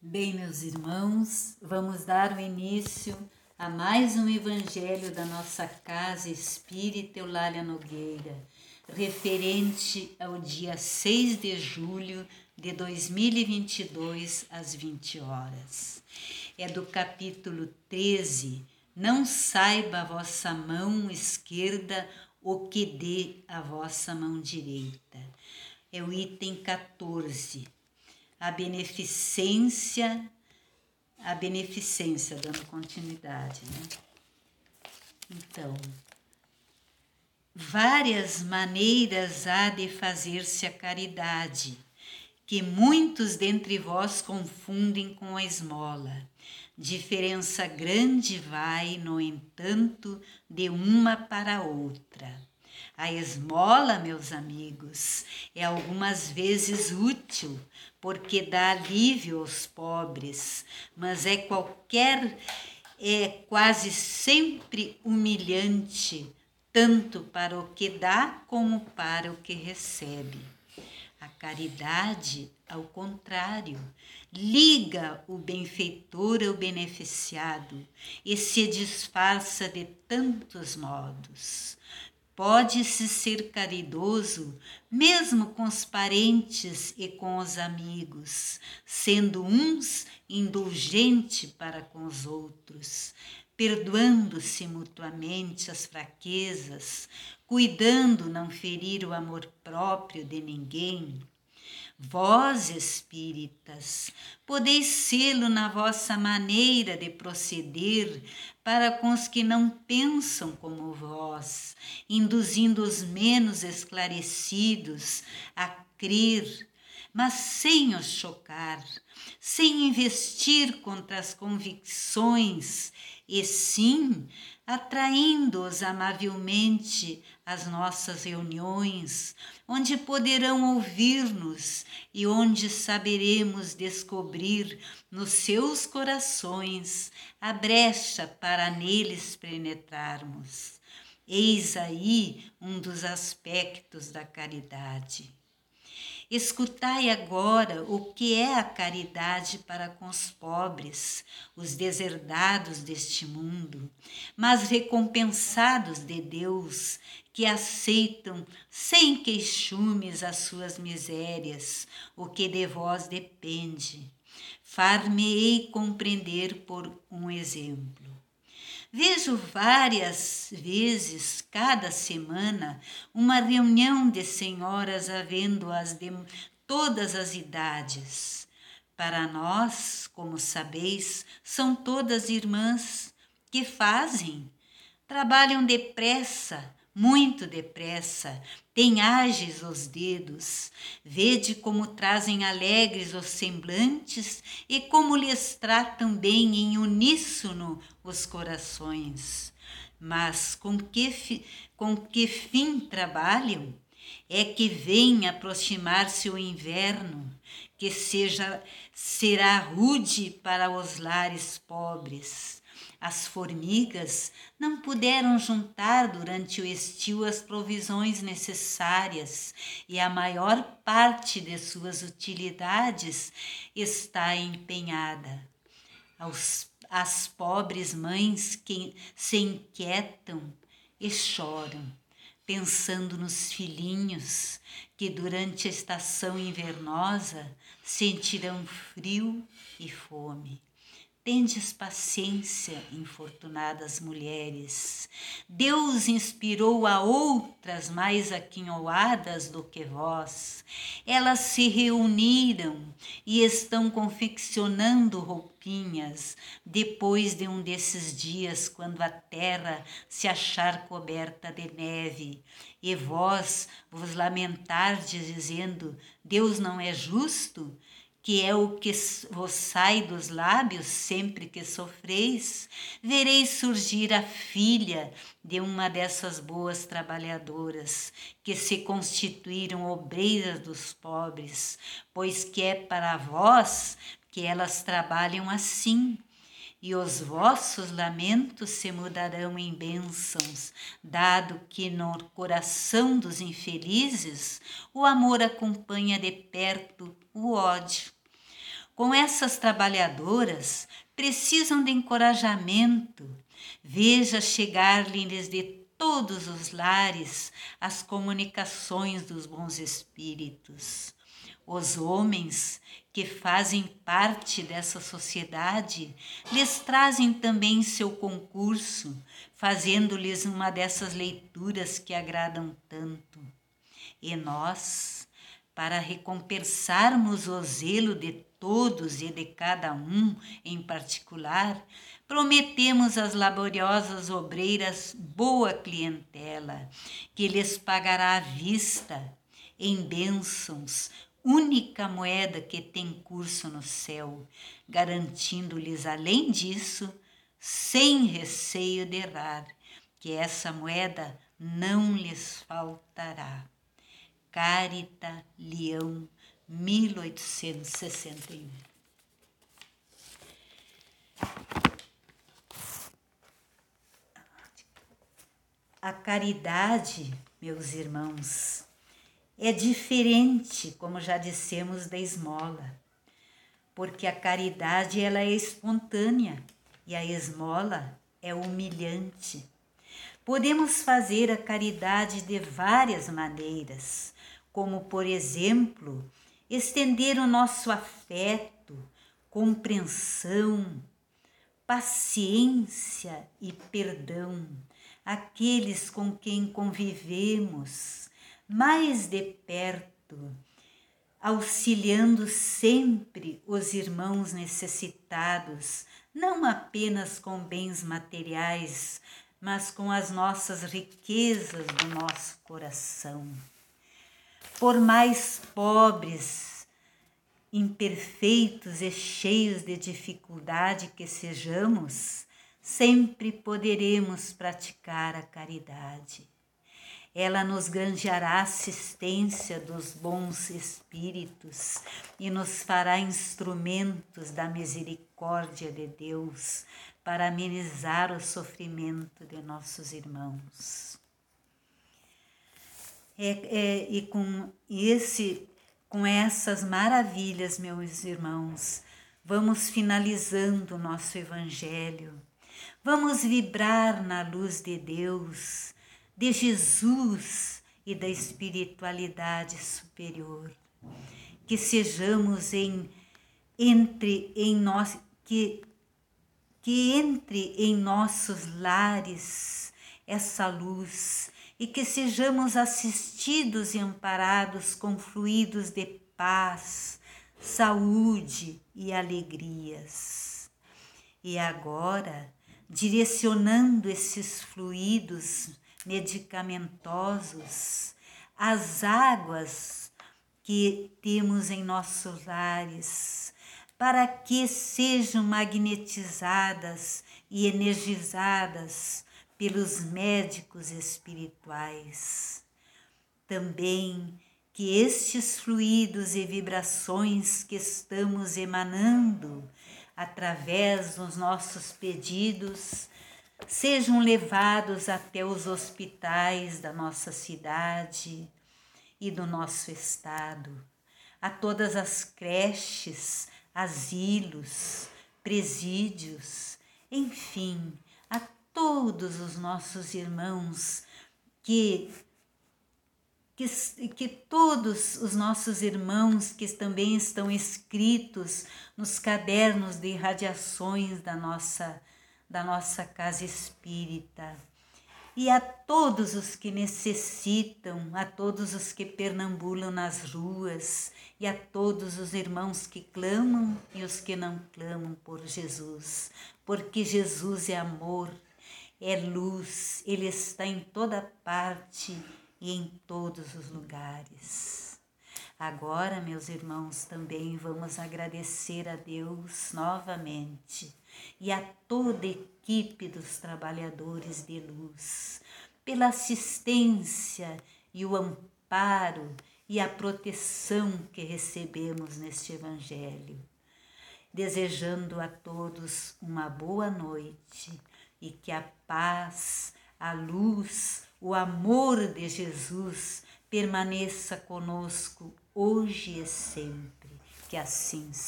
Bem, meus irmãos, vamos dar o início a mais um evangelho da nossa casa espírita Eulália Nogueira, referente ao dia 6 de julho de 2022, às 20 horas. É do capítulo 13. Não saiba a vossa mão esquerda o que dê a vossa mão direita. É o item 14 a beneficência, a beneficência, dando continuidade, né? Então, várias maneiras há de fazer-se a caridade, que muitos dentre vós confundem com a esmola. Diferença grande vai, no entanto, de uma para outra. A esmola, meus amigos, é algumas vezes útil, porque dá alívio aos pobres, mas é qualquer é quase sempre humilhante, tanto para o que dá como para o que recebe. A caridade, ao contrário, liga o benfeitor ao beneficiado e se disfarça de tantos modos. Pode-se ser caridoso mesmo com os parentes e com os amigos, sendo uns indulgente para com os outros, perdoando-se mutuamente as fraquezas, cuidando não ferir o amor próprio de ninguém Vós, espíritas, podeis sê-lo na vossa maneira de proceder para com os que não pensam como vós, induzindo os menos esclarecidos a crer, mas sem os chocar, sem investir contra as convicções, e sim atraindo-os amavelmente às nossas reuniões, onde poderão ouvir-nos e onde saberemos descobrir nos seus corações a brecha para neles penetrarmos. Eis aí um dos aspectos da caridade. Escutai agora o que é a caridade para com os pobres, os deserdados deste mundo, mas recompensados de Deus, que aceitam sem queixumes as suas misérias, o que de vós depende. Far-me-ei compreender por um exemplo. Vejo várias vezes, cada semana, uma reunião de senhoras havendo-as de todas as idades. Para nós, como sabeis, são todas irmãs que fazem. Trabalham depressa, muito depressa, ágeis os dedos, vede como trazem alegres os semblantes e como lhes tratam bem em uníssono os corações. Mas com que, com que fim trabalham? É que vem aproximar-se o inverno, que seja será rude para os lares pobres as formigas não puderam juntar durante o estio as provisões necessárias e a maior parte de suas utilidades está empenhada. Aos, as pobres mães que se inquietam e choram, pensando nos filhinhos que durante a estação invernosa sentirão frio e fome Tendes paciência, infortunadas mulheres. Deus inspirou a outras mais aquinhoadas do que vós. Elas se reuniram e estão confeccionando roupinhas depois de um desses dias, quando a terra se achar coberta de neve. E vós vos lamentardes, dizendo: Deus não é justo? Que é o que vos sai dos lábios sempre que sofreis, vereis surgir a filha de uma dessas boas trabalhadoras, que se constituíram obreiras dos pobres, pois que é para vós que elas trabalham assim. E os vossos lamentos se mudarão em bênçãos, dado que no coração dos infelizes o amor acompanha de perto o ódio com essas trabalhadoras precisam de encorajamento. Veja chegar-lhes de todos os lares as comunicações dos bons espíritos. Os homens que fazem parte dessa sociedade lhes trazem também seu concurso, fazendo-lhes uma dessas leituras que agradam tanto. E nós, para recompensarmos o zelo de todos e de cada um em particular, prometemos às laboriosas obreiras boa clientela, que lhes pagará à vista, em bênçãos, única moeda que tem curso no céu, garantindo-lhes, além disso, sem receio de errar, que essa moeda não lhes faltará. Carita Leão, 1861 A caridade, meus irmãos, é diferente, como já dissemos, da esmola, porque a caridade ela é espontânea e a esmola é humilhante. Podemos fazer a caridade de várias maneiras, como, por exemplo, estender o nosso afeto, compreensão, paciência e perdão aqueles com quem convivemos mais de perto, auxiliando sempre os irmãos necessitados, não apenas com bens materiais, mas com as nossas riquezas do nosso coração. Por mais pobres, imperfeitos e cheios de dificuldade que sejamos, sempre poderemos praticar a caridade. Ela nos granjeará assistência dos bons espíritos e nos fará instrumentos da misericórdia de Deus para amenizar o sofrimento de nossos irmãos. É, é, e com esse, com essas maravilhas, meus irmãos, vamos finalizando o nosso Evangelho Vamos vibrar na luz de Deus, de Jesus e da espiritualidade superior. Que sejamos em entre em nós que que entre em nossos lares essa luz e que sejamos assistidos e amparados com fluidos de paz, saúde e alegrias. E agora, direcionando esses fluidos medicamentosos às águas que temos em nossos lares, para que sejam magnetizadas e energizadas pelos médicos espirituais. Também que estes fluidos e vibrações que estamos emanando através dos nossos pedidos, sejam levados até os hospitais da nossa cidade e do nosso estado, a todas as creches, asilos, presídios, enfim, todos os nossos irmãos que que, que todos os nossos irmãos que também estão escritos nos cadernos de irradiações da nossa, da nossa casa espírita, e a todos os que necessitam, a todos os que pernambulam nas ruas, e a todos os irmãos que clamam e os que não clamam por Jesus, porque Jesus é amor, é luz, Ele está em toda parte e em todos os lugares. Agora, meus irmãos, também vamos agradecer a Deus novamente e a toda a equipe dos trabalhadores de luz pela assistência e o amparo e a proteção que recebemos neste Evangelho. Desejando a todos uma boa noite e que a paz, a luz, o amor de Jesus permaneça conosco hoje e sempre. Que assim seja.